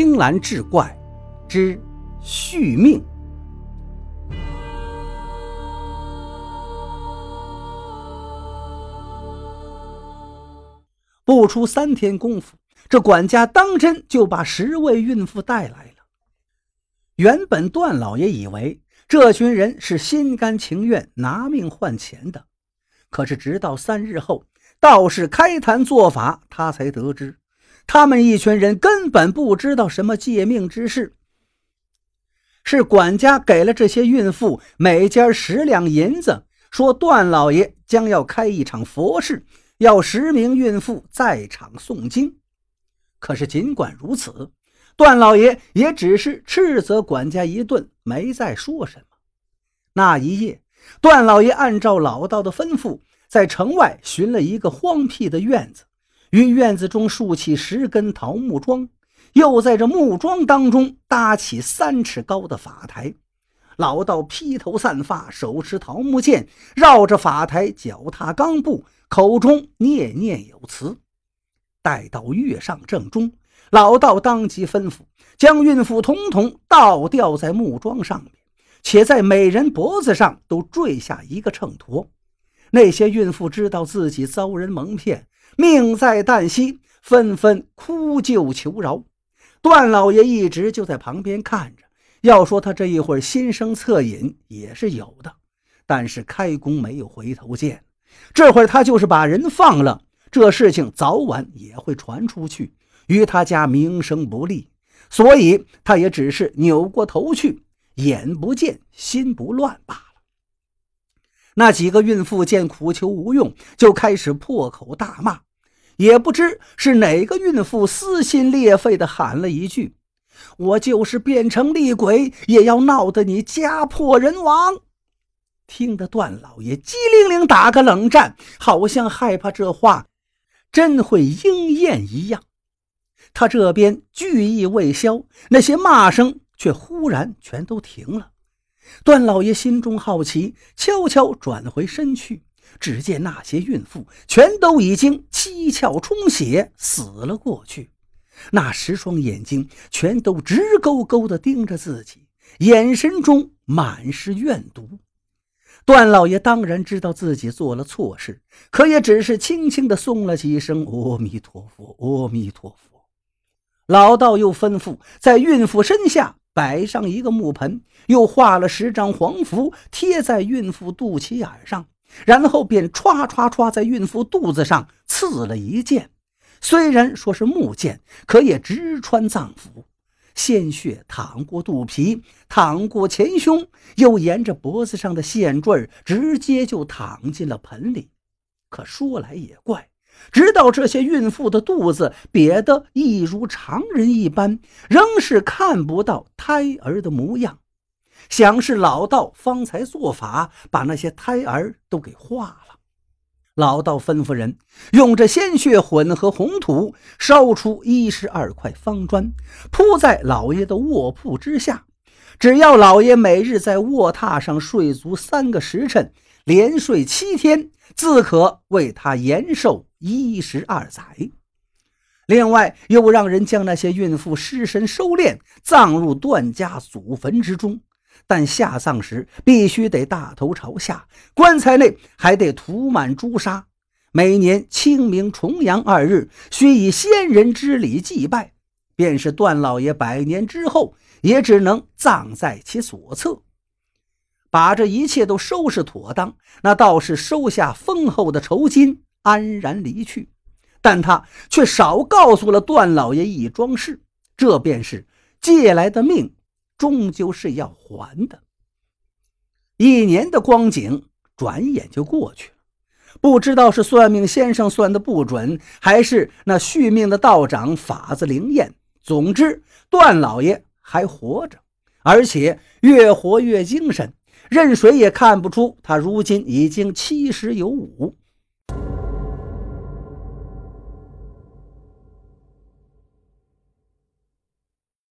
青蓝志怪之续命。不出三天功夫，这管家当真就把十位孕妇带来了。原本段老爷以为这群人是心甘情愿拿命换钱的，可是直到三日后，道士开坛做法，他才得知，他们一群人根本不知道什么借命之事。是管家给了这些孕妇每家十两银子，说段老爷将要开一场佛事。要十名孕妇在场诵经，可是尽管如此，段老爷也只是斥责管家一顿，没再说什么。那一夜，段老爷按照老道的吩咐，在城外寻了一个荒僻的院子，于院子中竖起十根桃木桩，又在这木桩当中搭起三尺高的法台。老道披头散发，手持桃木剑，绕着法台脚踏钢步。口中念念有词，待到月上正中，老道当即吩咐将孕妇统统倒吊在木桩上面，且在每人脖子上都坠下一个秤砣。那些孕妇知道自己遭人蒙骗，命在旦夕，纷纷哭救求饶。段老爷一直就在旁边看着。要说他这一会儿心生恻隐也是有的，但是开弓没有回头箭。这会儿他就是把人放了，这事情早晚也会传出去，与他家名声不利，所以他也只是扭过头去，眼不见心不乱罢了。那几个孕妇见苦求无用，就开始破口大骂，也不知是哪个孕妇撕心裂肺地喊了一句：“我就是变成厉鬼，也要闹得你家破人亡。”听得段老爷机灵灵打个冷战，好像害怕这话真会应验一样。他这边惧意未消，那些骂声却忽然全都停了。段老爷心中好奇，悄悄转回身去，只见那些孕妇全都已经七窍充血，死了过去。那十双眼睛全都直勾勾地盯着自己，眼神中满是怨毒。段老爷当然知道自己做了错事，可也只是轻轻地诵了几声“阿弥陀佛，阿弥陀佛”。老道又吩咐在孕妇身下摆上一个木盆，又画了十张黄符贴在孕妇肚脐眼上，然后便歘歘歘在孕妇肚子上刺了一剑。虽然说是木剑，可也直穿脏腑。鲜血淌过肚皮，淌过前胸，又沿着脖子上的线坠直接就淌进了盆里。可说来也怪，直到这些孕妇的肚子瘪得一如常人一般，仍是看不到胎儿的模样，想是老道方才做法把那些胎儿都给化了。老道吩咐人用这鲜血混合红土，烧出一十二块方砖，铺在老爷的卧铺之下。只要老爷每日在卧榻上睡足三个时辰，连睡七天，自可为他延寿一十二载。另外，又让人将那些孕妇尸身收敛，葬入段家祖坟之中。但下葬时必须得大头朝下，棺材内还得涂满朱砂。每年清明、重阳二日，需以先人之礼祭拜。便是段老爷百年之后，也只能葬在其所侧。把这一切都收拾妥当，那道士收下丰厚的酬金，安然离去。但他却少告诉了段老爷一桩事，这便是借来的命。终究是要还的。一年的光景转眼就过去了，不知道是算命先生算的不准，还是那续命的道长法子灵验。总之，段老爷还活着，而且越活越精神，任谁也看不出他如今已经七十有五。